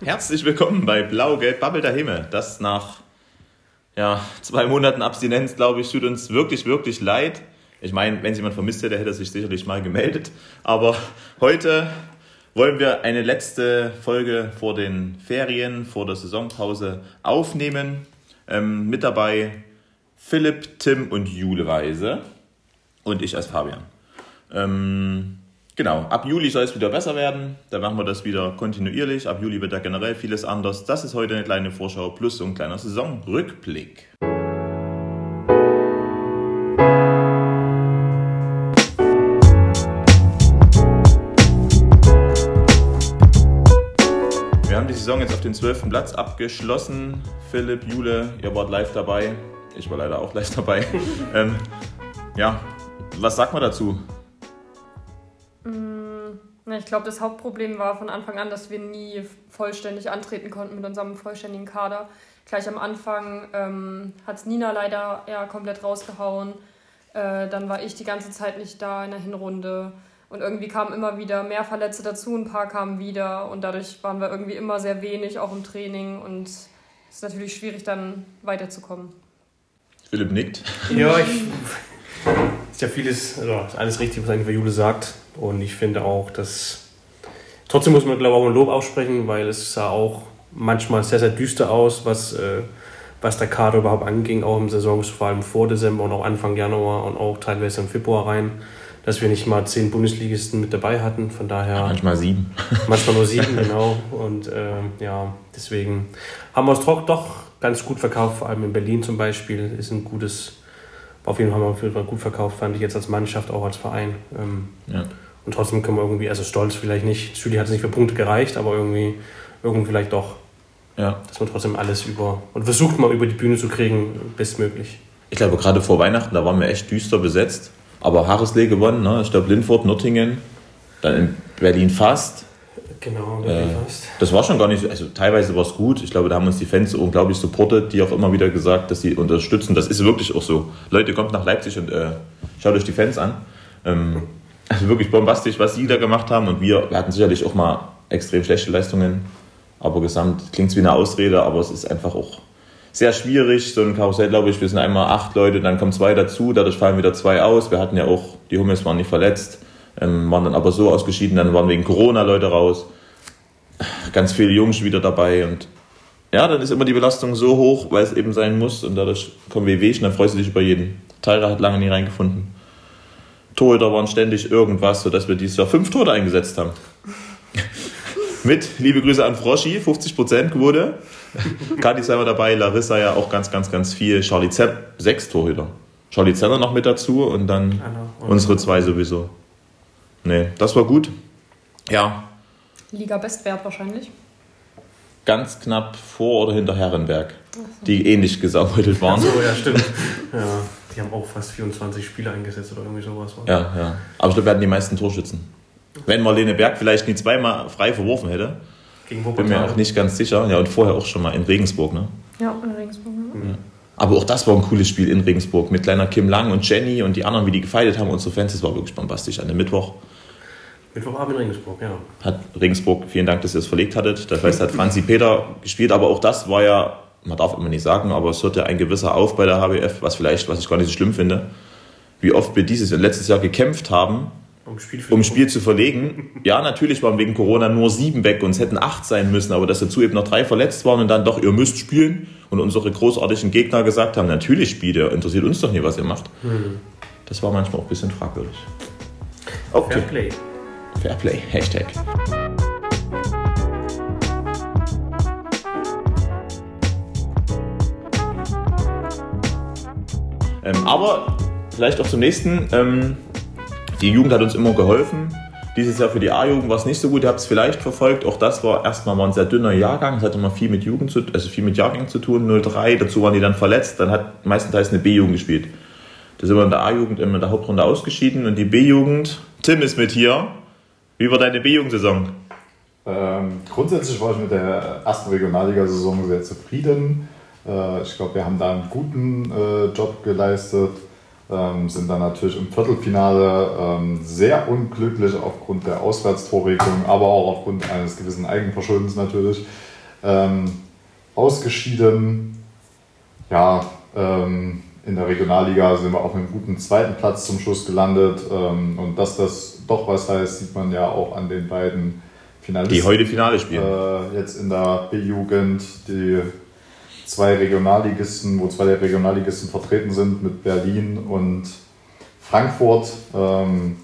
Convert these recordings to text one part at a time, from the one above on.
Herzlich willkommen bei Blau-Gelb Babbel der Himmel. Das nach ja, zwei Monaten Abstinenz, glaube ich, tut uns wirklich, wirklich leid. Ich meine, wenn es jemand vermisst hätte, hätte er sich sicherlich mal gemeldet. Aber heute wollen wir eine letzte Folge vor den Ferien, vor der Saisonpause aufnehmen. Ähm, mit dabei Philipp, Tim und Jule Weise und ich als Fabian. Ähm, genau, ab Juli soll es wieder besser werden. Da machen wir das wieder kontinuierlich. Ab Juli wird da generell vieles anders. Das ist heute eine kleine Vorschau plus so ein kleiner Saisonrückblick. Wir haben die Saison jetzt auf den 12. Platz abgeschlossen. Philipp, Jule, ihr wart live dabei. Ich war leider auch live dabei. ähm, ja, was sagt man dazu? Ich glaube, das Hauptproblem war von Anfang an, dass wir nie vollständig antreten konnten mit unserem vollständigen Kader. Gleich am Anfang ähm, hat es Nina leider eher komplett rausgehauen. Äh, dann war ich die ganze Zeit nicht da in der Hinrunde. Und irgendwie kamen immer wieder mehr Verletzte dazu, ein paar kamen wieder. Und dadurch waren wir irgendwie immer sehr wenig, auch im Training. Und es ist natürlich schwierig, dann weiterzukommen. Philipp nickt. Ja, ich ist ja vieles, also alles richtig, was eigentlich Jule sagt. Und ich finde auch, dass trotzdem muss man, glaube ich, auch ein Lob aussprechen, weil es sah auch manchmal sehr, sehr düster aus, was, äh, was der Kader überhaupt anging, auch im Saison, vor allem vor Dezember und auch Anfang Januar und auch teilweise im Februar rein, dass wir nicht mal zehn Bundesligisten mit dabei hatten. Von daher. Ja, manchmal sieben. Manchmal nur sieben, genau. Und äh, ja, deswegen haben wir es doch ganz gut verkauft, vor allem in Berlin zum Beispiel. Ist ein gutes auf jeden Fall haben wir gut verkauft, fand ich jetzt als Mannschaft, auch als Verein. Ähm, ja. Und trotzdem können wir irgendwie, also stolz vielleicht nicht, Südi hat es nicht für Punkte gereicht, aber irgendwie, irgendwie vielleicht doch. Ja. Dass man trotzdem alles über und versucht mal über die Bühne zu kriegen, bestmöglich. Ich glaube, gerade vor Weihnachten, da waren wir echt düster besetzt. Aber Harrislee gewonnen, ne? ich glaube Lindfurt, Nürtingen, dann in Berlin fast. Genau, äh, das war schon gar nicht, also teilweise war es gut. Ich glaube, da haben uns die Fans unglaublich supportet, die auch immer wieder gesagt, dass sie unterstützen. Das ist wirklich auch so. Leute, kommt nach Leipzig und äh, schaut euch die Fans an. Ähm, also wirklich bombastisch, was sie da gemacht haben. Und wir, wir hatten sicherlich auch mal extrem schlechte Leistungen. Aber gesamt klingt es wie eine Ausrede, aber es ist einfach auch sehr schwierig. So ein Karussell, glaube ich, wir sind einmal acht Leute, dann kommen zwei dazu, dadurch fallen wieder zwei aus. Wir hatten ja auch, die Hummels waren nicht verletzt ähm, waren dann aber so ausgeschieden, dann waren wegen Corona Leute raus. Ganz viele Jungs wieder dabei und ja, dann ist immer die Belastung so hoch, weil es eben sein muss und dadurch kommen Wehwehchen, dann freust du dich über jeden. Tyra hat lange nie reingefunden. Torhüter waren ständig irgendwas, sodass wir dieses Jahr fünf Tore eingesetzt haben. Mit, liebe Grüße an Froschi, 50% Quote. Kati ist einmal dabei, Larissa ja auch ganz, ganz, ganz viel. Charlie Zepp, sechs Torhüter. Charlie Zeller noch mit dazu und dann unsere zwei sowieso. Nee, das war gut. Ja. Liga-Bestwert wahrscheinlich. Ganz knapp vor oder hinter Herrenberg, so. die ähnlich gesammelt waren. Ach so, ja, stimmt. Ja, die haben auch fast 24 Spiele eingesetzt oder irgendwie sowas. Ja, ja. Aber ich glaube, wir hatten die meisten Torschützen. Wenn Marlene Berg vielleicht nie zweimal frei verworfen hätte, Gegen bin mir auch nicht ganz sicher. Ja, und vorher auch schon mal in Regensburg, ne? Ja, in Regensburg. Ja. ja. Aber auch das war ein cooles Spiel in Regensburg mit kleiner Kim Lang und Jenny und die anderen, wie die gefeiert haben, unsere Fans. Das war wirklich bombastisch an dem Mittwoch. Mittwochabend in Regensburg, ja. Hat Regensburg, vielen Dank, dass ihr es verlegt hattet. Das heißt, hat Franzi Peter gespielt, aber auch das war ja, man darf immer nicht sagen, aber es hörte ein gewisser auf bei der HBF, was vielleicht, was ich gar nicht so schlimm finde, wie oft wir dieses und letztes Jahr gekämpft haben, um Spiel, um Spiel zu verlegen. Ja, natürlich waren wegen Corona nur sieben weg und es hätten acht sein müssen, aber dass dazu eben noch drei verletzt waren und dann doch, ihr müsst spielen und unsere großartigen Gegner gesagt haben, natürlich spielt ihr, interessiert uns doch nicht, was ihr macht. Mhm. Das war manchmal auch ein bisschen fragwürdig. Okay. Fair Play. Fairplay, Hashtag. Ähm, aber vielleicht auch zum nächsten. Ähm, die Jugend hat uns immer geholfen. Dieses Jahr für die A-Jugend war es nicht so gut. Ihr habt es vielleicht verfolgt. Auch das war erstmal mal ein sehr dünner Jahrgang. Es hatte immer viel mit Jugend zu, also viel mit Jahrgängen zu tun. 03. Dazu waren die dann verletzt. Dann hat meistenteils eine B-Jugend gespielt. Da sind wir in der A-Jugend in der Hauptrunde ausgeschieden und die B-Jugend. Tim ist mit hier. Wie war deine B-Jugendsaison? Ähm, grundsätzlich war ich mit der ersten Regionalliga-Saison sehr zufrieden. Äh, ich glaube, wir haben da einen guten äh, Job geleistet. ähm, sind dann natürlich im Viertelfinale ähm, sehr unglücklich aufgrund der Auswärtstorregelung, aber auch aufgrund eines gewissen Eigenverschuldens natürlich ähm, ausgeschieden. Ja, ähm, in der Regionalliga sind wir auf einem guten zweiten Platz zum Schluss gelandet. Ähm, und dass das doch was heißt, sieht man ja auch an den beiden Finalisten. Die heute Finale spielen. Äh, jetzt in der B-Jugend, die zwei Regionalligisten, wo zwei der Regionalligisten vertreten sind mit Berlin und Frankfurt. Ähm,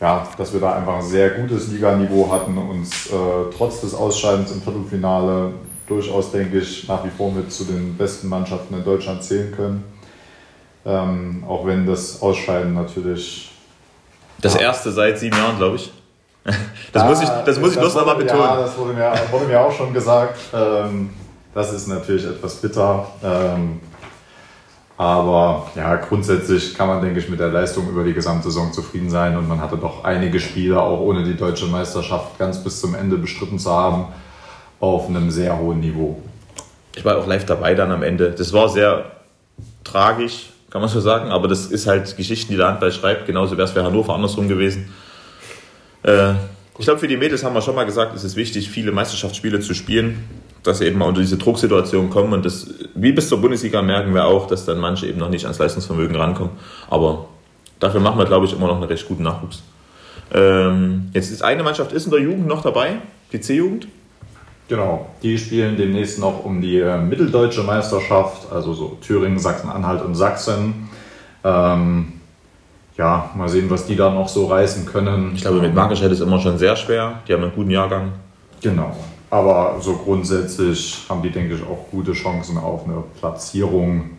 ja, dass wir da einfach ein sehr gutes Liganiveau hatten, uns äh, trotz des Ausscheidens im Viertelfinale durchaus, denke ich, nach wie vor mit zu den besten Mannschaften in Deutschland zählen können. Ähm, auch wenn das Ausscheiden natürlich. Das ja. erste seit sieben Jahren, glaube ich. Das ja, muss ich, das muss ich bloß nochmal betonen. Ja, das wurde mir, wurde mir auch schon gesagt. Ähm, das ist natürlich etwas bitter. Ähm, aber ja, grundsätzlich kann man, denke ich, mit der Leistung über die Gesamtsaison zufrieden sein. Und man hatte doch einige Spiele, auch ohne die deutsche Meisterschaft ganz bis zum Ende bestritten zu haben, auf einem sehr hohen Niveau. Ich war auch live dabei dann am Ende. Das war sehr tragisch, kann man so sagen. Aber das ist halt Geschichten, die der Handball schreibt. Genauso wäre es für Hannover andersrum gewesen. Äh, ich glaube, für die Mädels haben wir schon mal gesagt, es ist wichtig, viele Meisterschaftsspiele zu spielen, dass sie eben mal unter diese Drucksituation kommen. Und das, wie bis zur Bundesliga merken wir auch, dass dann manche eben noch nicht ans Leistungsvermögen rankommen. Aber dafür machen wir, glaube ich, immer noch einen recht guten Nachwuchs. Ähm, jetzt ist eine Mannschaft ist in der Jugend noch dabei, die C-Jugend. Genau, die spielen demnächst noch um die äh, mitteldeutsche Meisterschaft, also so Thüringen, Sachsen-Anhalt und Sachsen. Ähm, ja, mal sehen, was die da noch so reißen können. Ich glaube, mit Markenscheid ist immer schon sehr schwer. Die haben einen guten Jahrgang. Genau. Aber so grundsätzlich haben die, denke ich, auch gute Chancen auf eine Platzierung.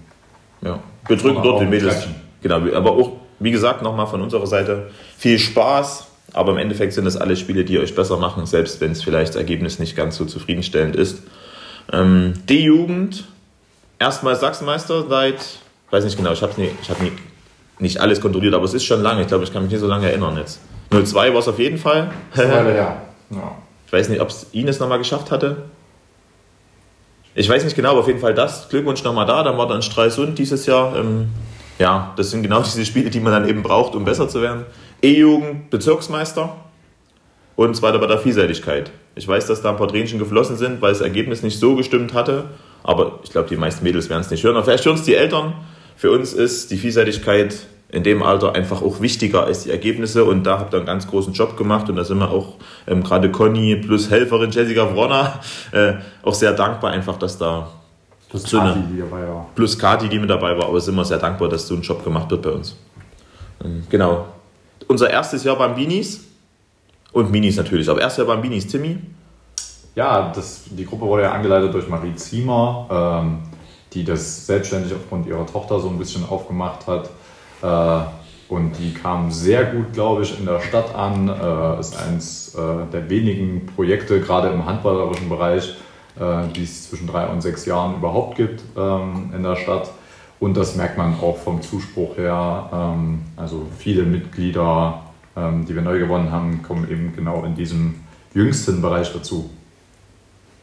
Ja, wir drücken dort die Mädels. Genau, aber auch, wie gesagt, nochmal von unserer Seite viel Spaß. Aber im Endeffekt sind das alle Spiele, die euch besser machen, selbst wenn es vielleicht das Ergebnis nicht ganz so zufriedenstellend ist. Ähm, die Jugend, erstmal Sachsenmeister seit, weiß nicht genau, ich habe nie, hab nie nicht alles kontrolliert, aber es ist schon lange. Ich glaube, ich kann mich nicht so lange erinnern jetzt. 02 war es auf jeden Fall. Ja. ja. Ich weiß nicht, ob es Ines nochmal geschafft hatte. Ich weiß nicht genau, aber auf jeden Fall das. Glückwunsch nochmal da. Dann war dann Stralsund dieses Jahr. Ähm, ja, das sind genau diese Spiele, die man dann eben braucht, um besser zu werden. E-Jugend, Bezirksmeister und zweiter bei der Vielseitigkeit. Ich weiß, dass da ein paar Tränchen geflossen sind, weil das Ergebnis nicht so gestimmt hatte. Aber ich glaube, die meisten Mädels werden es nicht hören. Aber vielleicht hören es die Eltern. Für uns ist die Vielseitigkeit in dem Alter einfach auch wichtiger als die Ergebnisse und da habt ihr einen ganz großen Job gemacht und da sind wir auch ähm, gerade Conny plus Helferin Jessica Bronner äh, auch sehr dankbar einfach, dass da plus so Kati, die dabei war. Plus Kati, die mit dabei war, aber sind wir sehr dankbar, dass so ein Job gemacht wird bei uns. Ähm, genau. Unser erstes Jahr Bambinis und Minis natürlich, aber erstes Jahr Bambinis, Timmy. Ja, das, die Gruppe wurde ja angeleitet durch Marie Ziemer. Ähm, die das selbstständig aufgrund ihrer Tochter so ein bisschen aufgemacht hat. Äh, und die kam sehr gut, glaube ich, in der Stadt an. Äh, ist eines äh, der wenigen Projekte, gerade im handballerischen Bereich, die es zwischen drei und sechs Jahren überhaupt gibt ähm, in der Stadt. Und das merkt man auch vom Zuspruch her. Ähm, also viele Mitglieder, ähm, die wir neu gewonnen haben, kommen eben genau in diesem jüngsten Bereich dazu.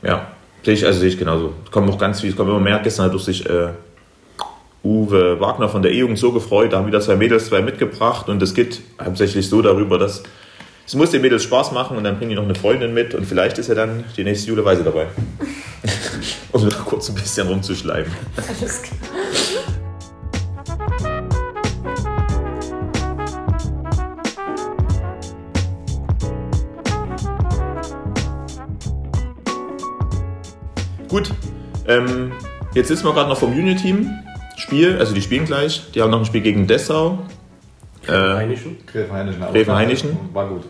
Ja, Sehe ich, also sehe ich genauso. Es kommen auch ganz viel, es kommen immer mehr. Gestern hat durch sich äh, Uwe Wagner von der E-Jugend so gefreut, da haben wieder zwei Mädels zwei mitgebracht und es geht hauptsächlich so darüber, dass es muss den Mädels Spaß machen und dann bringen die noch eine Freundin mit und vielleicht ist ja dann die nächste Jule Weise dabei. um da kurz ein bisschen rumzuschleimen. Alles klar. Gut, ähm, jetzt sitzen wir gerade noch vom Junior-Team. Spiel, also die spielen gleich. Die haben noch ein Spiel gegen Dessau. Gräfenhainischen. Äh, Gräfenhainischen. War gut.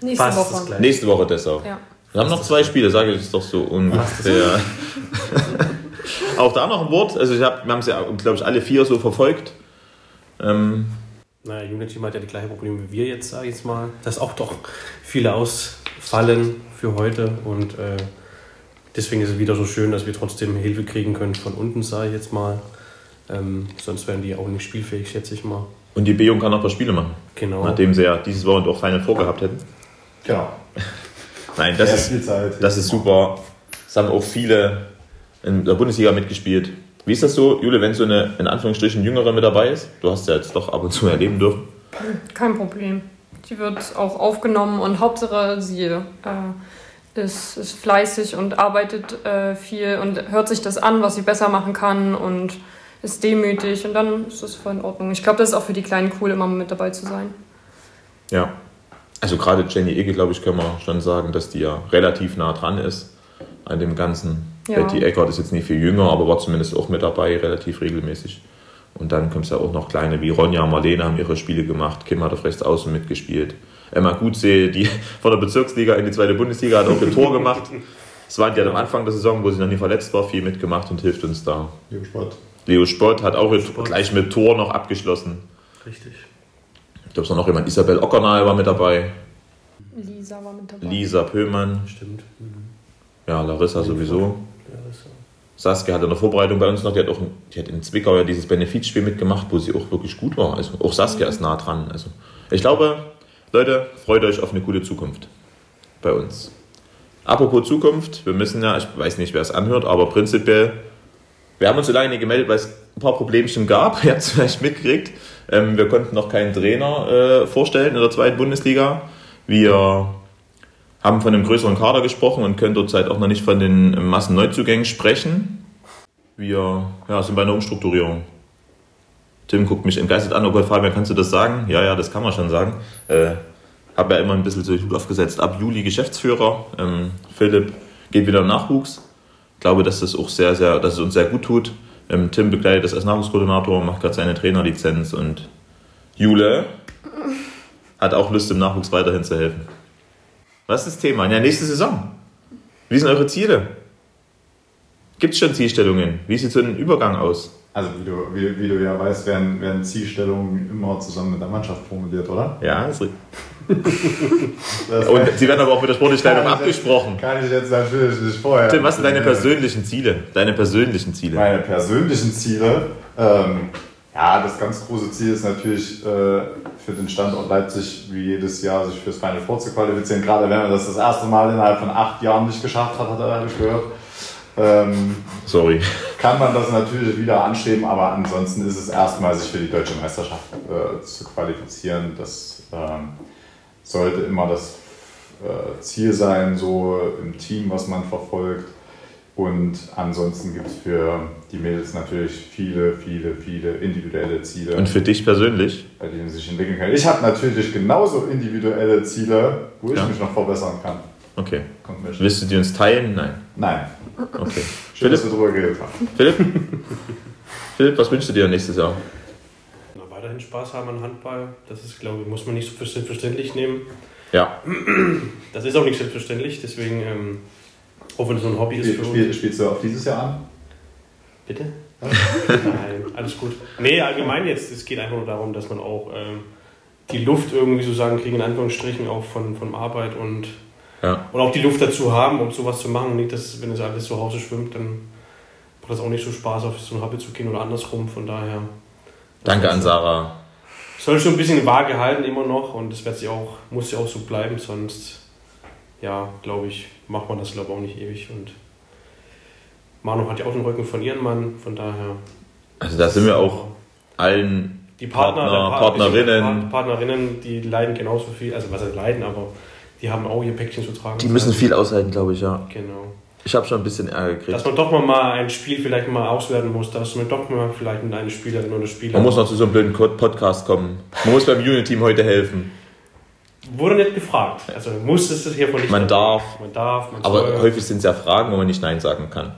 Nächste Fast Woche. Nächste Woche Dessau. Ja. Wir haben noch zwei Spiele, sage ich es doch so ungefähr. Auch da noch ein Wort. Also ich hab, wir haben es ja, glaube ich, alle vier so verfolgt. Ähm, naja, Junior-Team hat ja die gleichen Probleme wie wir jetzt, sage ich jetzt mal. Dass auch doch viele ausfallen für heute und äh, deswegen ist es wieder so schön, dass wir trotzdem Hilfe kriegen können von unten, sage ich jetzt mal. Ähm, sonst wären die auch nicht spielfähig, schätze ich mal. Und die B-Jung kann noch ein paar Spiele machen. Genau. Nachdem sie ja dieses Wochenende auch Final vorgehabt hätten. Genau. Nein, das, ist, das ist super. Es haben auch viele in der Bundesliga mitgespielt. Wie ist das so, Jule, wenn so eine in Anführungsstrichen jüngere mit dabei ist? Du hast ja jetzt doch ab und zu erleben dürfen. Kein Problem. Die wird auch aufgenommen und Hauptsache sie äh, ist, ist fleißig und arbeitet äh, viel und hört sich das an, was sie besser machen kann und ist demütig und dann ist das voll in Ordnung. Ich glaube, das ist auch für die Kleinen cool, immer mit dabei zu sein. Ja. Also gerade Jenny Ecke, glaube ich, können wir schon sagen, dass die ja relativ nah dran ist an dem Ganzen. Ja. Betty Eckert ist jetzt nicht viel jünger, aber war zumindest auch mit dabei, relativ regelmäßig. Und dann kommt es ja auch noch kleine wie Ronja, Marlene haben ihre Spiele gemacht, Kim hat auf rechts außen mitgespielt. Emma Gutsee, die von der Bezirksliga in die zweite Bundesliga hat auch ein Tor gemacht. Es war ja am Anfang der Saison, wo sie noch nie verletzt war, viel mitgemacht und hilft uns da. Leo Spott. Leo Spott hat auch Spott. gleich mit Tor noch abgeschlossen. Richtig. Ich glaube, es war noch jemand, Isabel Ockernahl war mit dabei, Lisa war mit dabei. Lisa Pöhlmann, Stimmt. Mhm. ja, Larissa sowieso. So. Saskia hat in der Vorbereitung bei uns noch, die hat, auch, die hat in Zwickau ja dieses Benefizspiel mitgemacht, wo sie auch wirklich gut war. Also auch Saskia ist nah dran. Also ich glaube, Leute, freut euch auf eine coole Zukunft bei uns. Apropos Zukunft, wir müssen ja, ich weiß nicht, wer es anhört, aber prinzipiell, wir haben uns so lange nicht gemeldet, weil es ein paar Problemchen gab. Ihr habt es vielleicht mitgekriegt. Ähm, wir konnten noch keinen Trainer äh, vorstellen in der zweiten Bundesliga. Wir haben von einem größeren Kader gesprochen und können derzeit auch noch nicht von den Massenneuzugängen sprechen. Wir ja, sind bei einer Umstrukturierung. Tim guckt mich entgeistert an. Oh Gott, Fabian, kannst du das sagen? Ja, ja, das kann man schon sagen. Äh, habe ja immer ein bisschen so Hut aufgesetzt. Ab Juli Geschäftsführer. Ähm, Philipp geht wieder im Nachwuchs. Ich glaube, dass das auch sehr, sehr, dass es uns sehr gut tut. Ähm, Tim begleitet das als Nachwuchskoordinator, macht gerade seine Trainerlizenz und Jule hat auch Lust, im Nachwuchs weiterhin zu helfen. Was ist das Thema? Ja, nächste Saison. Wie sind eure Ziele? Gibt es schon Zielstellungen? Wie sieht so ein Übergang aus? Also wie du, wie, wie du ja weißt, werden, werden Zielstellungen immer zusammen mit der Mannschaft formuliert, oder? Ja, ist richtig. Und sie werden aber auch mit der sportlichen Leitung jetzt- abgesprochen. Kann ich jetzt natürlich nicht vorher. Tim, was sind deine persönlichen Ziele? Deine persönlichen Ziele? Meine persönlichen Ziele. Ähm, ja, das ganz große Ziel ist natürlich äh, für den Standort Leipzig wie jedes Jahr sich fürs Final Four zu qualifizieren. Gerade wenn man das das erste Mal innerhalb von acht Jahren nicht geschafft hat, hat er gehört. Ähm, Sorry. kann man das natürlich wieder anstreben, aber ansonsten ist es erstmal, sich für die deutsche Meisterschaft äh, zu qualifizieren. Das ähm, sollte immer das äh, Ziel sein, so im Team, was man verfolgt. Und ansonsten gibt es für die Mädels natürlich viele, viele, viele individuelle Ziele, Und für dich persönlich? bei denen sie sich entwickeln können. Ich habe natürlich genauso individuelle Ziele, wo ich Ja. mich noch verbessern kann. Okay. Willst du die uns teilen? Nein. Nein, Okay. schön, dass Philipp? wir drüber geredet haben. Philipp? Philipp, was wünschst du dir nächstes Jahr? Weiterhin Spaß haben an Handball. Das ist, glaube ich, muss man nicht so für selbstverständlich nehmen. Ja. Das ist auch nicht selbstverständlich, deswegen, ähm, auch wenn es so ein Hobby ist für uns. Spiel, spielst du auf dieses Jahr an? Bitte? Nein, alles gut. Nee, allgemein jetzt, es geht einfach nur darum, dass man auch ähm, die Luft irgendwie so sagen kriegen, in Anführungsstrichen, auch von, von Arbeit und, Ja. und auch die Luft dazu haben, um sowas zu machen. Nicht, dass, wenn es alles zu Hause schwimmt, dann macht das auch nicht so Spaß, auf so ein Hobby zu gehen oder andersrum. Von daher. Danke an Sarah. Soll schon ein bisschen vage halten immer noch und das wird sich auch, muss ja auch so bleiben, sonst, ja, glaube ich, macht man das glaube ich auch nicht ewig und Manu hat ja auch den Rücken von ihrem Mann, von daher. Also da sind wir auch allen Die Partner, Partner, Partnerinnen. die Partnerinnen, die leiden genauso viel, also was heißt leiden, aber die haben auch ihr Päckchen zu tragen. Die müssen viel aushalten, glaube ich, ja. Genau. Ich habe schon ein bisschen Ärger Dass gekriegt. man doch mal, ein Spiel vielleicht mal auswerten muss, dass man doch mal vielleicht mit einer Spielerin oder Spieler. Man muss noch zu so einem blöden Podcast kommen. Man muss beim Unity-Team heute helfen. Wurde nicht gefragt. Also muss es das hier von nicht. Man darf. Man darf, man Aber soll. häufig sind es ja Fragen, wo man nicht Nein sagen kann.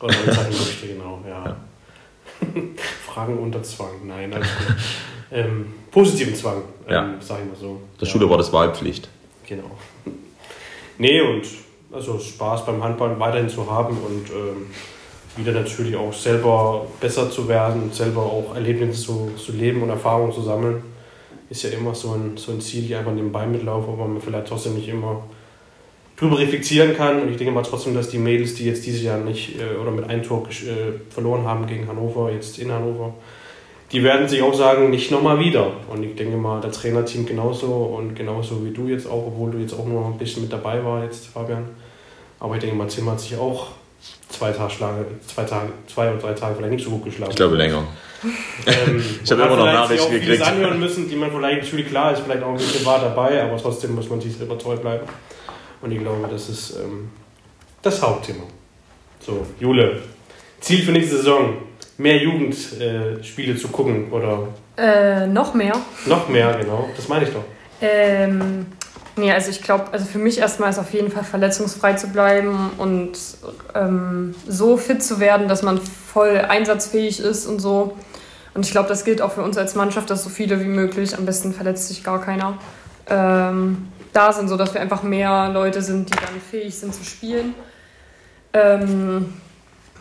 Oder man sagen möchte, genau, ja. Fragen unter Zwang, nein, gut. ähm, positiven Zwang, ähm, Ja. sag ich mal so. Der ja, Schule war das Wahlpflicht. Genau. Nee, und also Spaß beim Handball weiterhin zu haben und ähm, wieder natürlich auch selber besser zu werden, selber auch Erlebnisse zu, zu leben und Erfahrungen zu sammeln. Ist ja immer so ein, so ein Ziel, die einfach nebenbei mitlaufen, aber man vielleicht trotzdem nicht immer drüber reflektieren kann. Und ich denke mal trotzdem, dass die Mädels, die jetzt dieses Jahr nicht äh, oder mit einem Tor äh, verloren haben gegen Hannover, jetzt in Hannover, die werden sich auch sagen, nicht nochmal wieder. Und ich denke mal, das Trainerteam genauso und genauso wie du jetzt auch, obwohl du jetzt auch nur ein bisschen mit dabei war jetzt, Fabian. Aber ich denke mal, Tim hat sich auch zwei Tage, zwei, Tage, zwei oder drei Tage vielleicht nicht so gut geschlafen. Ich glaube länger. Ähm, Ich habe immer noch Nachrichten auch vieles gekriegt. anhören müssen, die man vielleicht, natürlich klar ist, vielleicht auch ein bisschen wahr dabei, aber trotzdem muss man sich selber treu bleiben. Und ich glaube, das ist ähm, das Hauptthema. So, Jule, Ziel für nächste Saison, mehr Jugendspiele äh, zu gucken oder Äh, noch mehr. noch mehr, genau, das meine ich doch. Ähm, nee, also ich glaube, also für mich erstmal ist auf jeden Fall verletzungsfrei zu bleiben und ähm, so fit zu werden, dass man voll einsatzfähig ist und so. Und ich glaube, das gilt auch für uns als Mannschaft, dass so viele wie möglich, am besten verletzt sich gar keiner, ähm, da sind, so dass wir einfach mehr Leute sind, die dann fähig sind zu spielen. Ähm,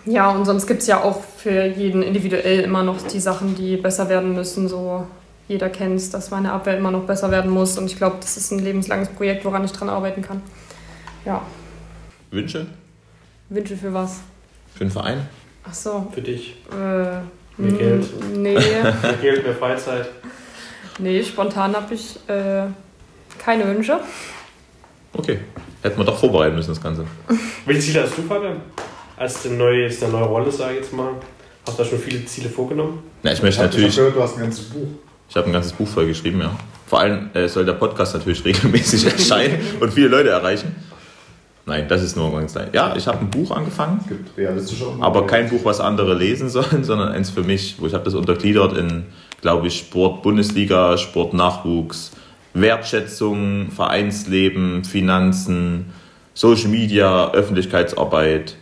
ja, und sonst gibt es ja auch für jeden individuell immer noch die Sachen, die besser werden müssen. So jeder kennt es, dass meine Abwehr immer noch besser werden muss. Und ich glaube, das ist ein lebenslanges Projekt, woran ich dran arbeiten kann. Ja, Wünsche Wünsche für was? für den Verein? Ach so. Für dich. Äh, Mehr Geld. n- Nee, Mehr Geld, mehr Freizeit. nee spontan habe ich äh, keine Wünsche. Okay. Hätten wir doch vorbereiten müssen, das Ganze. Welche Ziele hast du, Fabian? Als du neue, jetzt eine neue Rolle, sage ich jetzt mal. Hast du da schon viele Ziele vorgenommen? Na, ich Ich möchte habe natürlich, gehört, du hast ein ganzes Buch. ich habe ein ganzes Buch voll geschrieben, ja. Vor allem äh, soll der Podcast natürlich regelmäßig erscheinen und viele Leute erreichen. Nein, das ist nur ganz klein. Ja, ich habe ein Buch angefangen, Es gibt realistische aber kein Buch, was andere lesen sollen, sondern eins für mich, wo ich habe das untergliedert in, glaube ich, Sport Bundesliga, Sport Nachwuchs, Wertschätzung, Vereinsleben, Finanzen, Social Media, Öffentlichkeitsarbeit.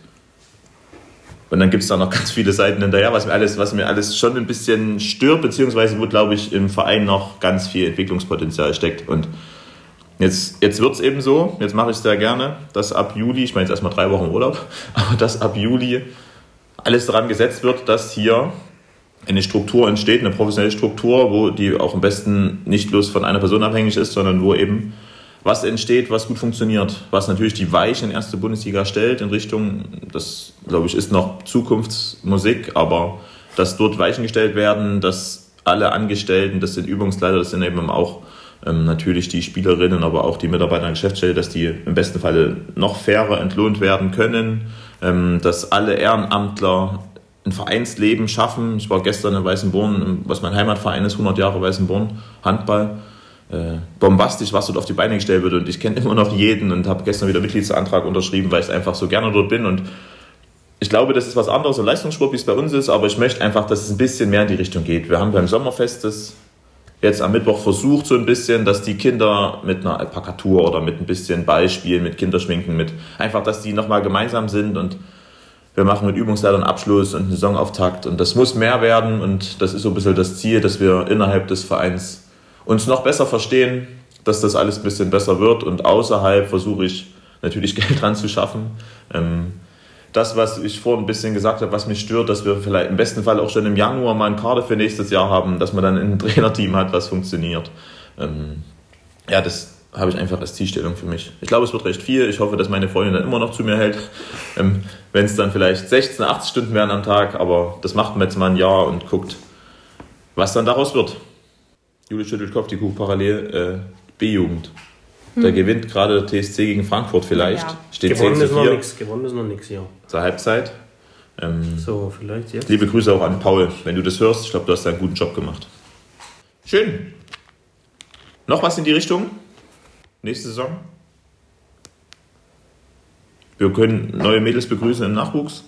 Und dann gibt es da noch ganz viele Seiten hinterher, was mir alles, was mir alles schon ein bisschen stört, beziehungsweise wo, glaube ich, im Verein noch ganz viel Entwicklungspotenzial steckt. Und jetzt, jetzt wird es eben so, jetzt mache ich es sehr gerne, dass ab Juli, ich meine jetzt erstmal drei Wochen Urlaub, aber dass ab Juli alles daran gesetzt wird, dass hier eine Struktur entsteht, eine professionelle Struktur, wo die auch am besten nicht bloß von einer Person abhängig ist, sondern wo eben was entsteht, was gut funktioniert, was natürlich die Weichen in erste Bundesliga stellt in Richtung, das glaube ich ist noch Zukunftsmusik, aber dass dort Weichen gestellt werden, dass alle Angestellten, das sind Übungsleiter, das sind eben auch ähm, natürlich die Spielerinnen, aber auch die Mitarbeiter der Geschäftsstelle, dass die im besten Falle noch fairer entlohnt werden können, ähm, dass alle Ehrenamtler ein Vereinsleben schaffen. Ich war gestern in Weißenborn, was mein Heimatverein ist, 100 Jahre Weißenborn, Handball. Äh, bombastisch, was dort auf die Beine gestellt wird. Und ich kenne immer noch jeden und habe gestern wieder Mitgliedsantrag unterschrieben, weil ich einfach so gerne dort bin. Und ich glaube, das ist was anderes im Leistungssport, wie es bei uns ist, aber ich möchte einfach, dass es ein bisschen mehr in die Richtung geht. Wir haben beim Sommerfest das jetzt am Mittwoch versucht, so ein bisschen, dass die Kinder mit einer Alpaka-Tour oder mit ein bisschen Beispiel, mit Kinderschminken, mit einfach, dass die nochmal gemeinsam sind. Und wir machen mit Übungsleitern Abschluss und einen Saisonauftakt und das muss mehr werden. Und das ist so ein bisschen das Ziel, dass wir innerhalb des Vereins uns noch besser verstehen, dass das alles ein bisschen besser wird und außerhalb versuche ich natürlich Geld dran zu schaffen. Ähm, das, was ich vorhin ein bisschen gesagt habe, was mich stört, dass wir vielleicht im besten Fall auch schon im Januar mal einen Kader für nächstes Jahr haben, dass man dann ein Trainerteam hat, was funktioniert. Ähm, ja, das habe ich einfach als Zielstellung für mich. Ich glaube, es wird recht viel. Ich hoffe, dass meine Freundin dann immer noch zu mir hält. Ähm, Wenn es dann vielleicht 16, 80 Stunden werden am Tag, aber das macht man jetzt mal ein Jahr und guckt, was dann daraus wird. Juli schüttelt Kopf, die Kuh parallel äh, B-Jugend. Da gewinnt gerade der TSC gegen Frankfurt vielleicht. Ja. Steht 10 Gewonnen zu ist noch 4 nichts, gewonnen ist noch nichts, ja. zur Halbzeit. Ähm, So, vielleicht jetzt. liebe Grüße auch an Paul, wenn du das hörst. Ich glaube, du hast da einen guten Job gemacht. Schön. Noch was in die Richtung? Nächste Saison? Wir können neue Mädels begrüßen im Nachwuchs.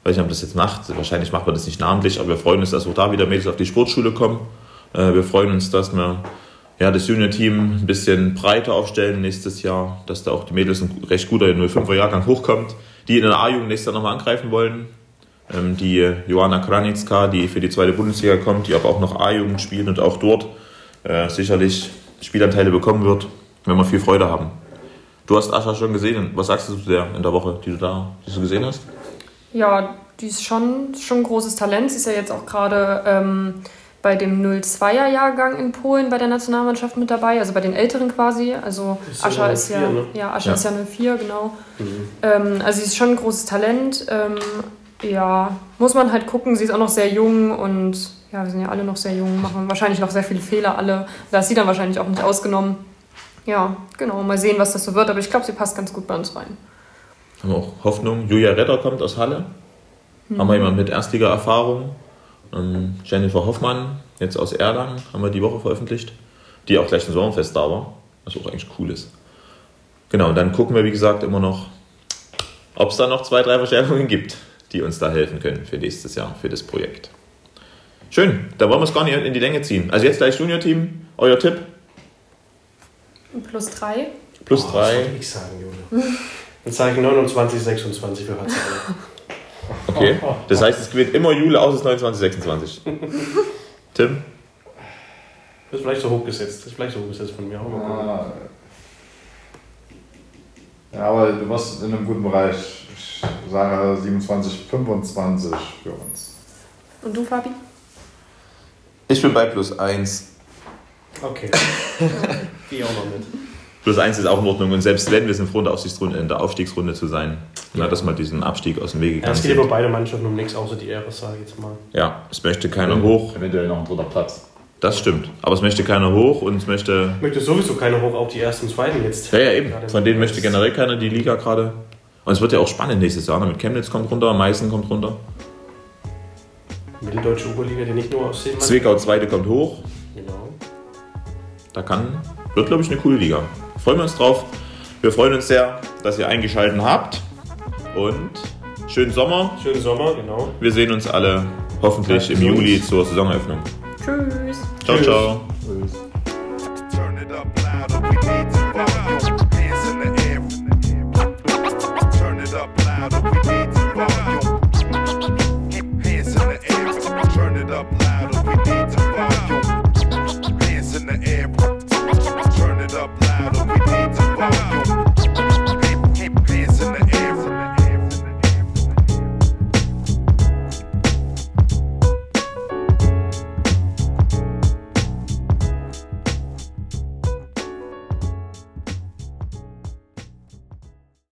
Ich weiß nicht, ob das jetzt macht. Wahrscheinlich macht man das nicht namentlich, aber wir freuen uns, dass auch da wieder Mädels auf die Sportschule kommen. Äh, Wir freuen uns, dass wir ja, das Junior-Team ein bisschen breiter aufstellen nächstes Jahr, dass da auch die Mädels ein recht guter 05er Jahrgang hochkommt, die in der A-Jugend nächstes Jahr nochmal angreifen wollen. Ähm, Die Joanna Kranicka, die für die zweite Bundesliga kommt, die aber auch noch A-Jugend spielt und auch dort äh, sicherlich Spielanteile bekommen wird, wenn wir viel Freude haben. Du hast Ascha schon gesehen. Was sagst du zu der in der Woche, die du da die du gesehen hast? Ja, die ist schon, schon ein großes Talent. Sie ist ja jetzt auch gerade ähm, bei dem 02er-Jahrgang in Polen bei der Nationalmannschaft mit dabei, also bei den Älteren quasi. Also Ist ja Ascha ist ja, 04, ne? ja, Ascha Ja. ist ja 04, genau. Mhm. Ähm, also sie ist schon ein großes Talent. Ähm, ja, muss man halt gucken. Sie ist auch noch sehr jung und ja, wir sind ja alle noch sehr jung, machen wahrscheinlich noch sehr viele Fehler alle. Da ist sie dann wahrscheinlich auch nicht ausgenommen. Ja, genau. Mal sehen, was das so wird. Aber ich glaube, sie passt ganz gut bei uns rein. Haben wir auch Hoffnung. Julia Retter kommt aus Halle. Haben wir jemanden mit Erstliga-Erfahrung. Ähm, Jennifer Hoffmann, jetzt aus Erlangen, haben wir die Woche veröffentlicht. Die auch gleich ein Sommerfest da war. Was auch eigentlich cool ist. Genau, und dann gucken wir, wie gesagt, immer noch, ob es da noch zwei, drei Verstärkungen gibt, die uns da helfen können für nächstes Jahr, für das Projekt. Schön, da wollen wir es gar nicht in die Länge ziehen. Also jetzt gleich Junior-Team, euer Tipp, Plus drei. plus Oh, Das drei. ich sagen, Jule. Dann sage ich 29, 26 für HCL. Okay, das heißt, es gewinnt immer Jule aus 29, 26. Tim? Das ist vielleicht so hochgesetzt. Das ist vielleicht so hochgesetzt von mir. Mal. Ah. Ja, aber du warst in einem guten Bereich. Ich sage 27, 25 für uns. Und du, Fabi? Ich bin bei plus 1. Okay. Geh auch noch mit. Plus 1 ist auch in Ordnung und selbst wenn wir sind froh, in der, Aufstiegsrunde, in der Aufstiegsrunde zu sein, na, dass wir diesen Abstieg aus dem Weg Ja, gegangen es geht über sind. beide Mannschaften um nichts, außer die Ehre, sage ich jetzt mal. Ja, es möchte keiner hoch, Eventuell noch ein dritter Platz. das stimmt. Aber es möchte keiner hoch und es möchte. Ich möchte sowieso keiner hoch, auch die ersten und zweiten jetzt. Ja, ja, eben. Von denen möchte generell keiner die Liga gerade. Und es wird ja auch spannend nächstes Jahr. ne? Mit Chemnitz kommt runter, Meißen kommt runter. Mitteldeutsche Oberliga, die nicht nur aus Seemann. Zwickau zweite kommt hoch. Genau. Da kann, wird glaube ich eine coole Liga. Freuen wir uns drauf. Wir freuen uns sehr, dass ihr eingeschaltet habt. Und schönen Sommer. Schönen Sommer, genau. Wir sehen uns alle hoffentlich im. Juli zur Saisoneröffnung. Tschüss. Ciao, Tschüss. ciao.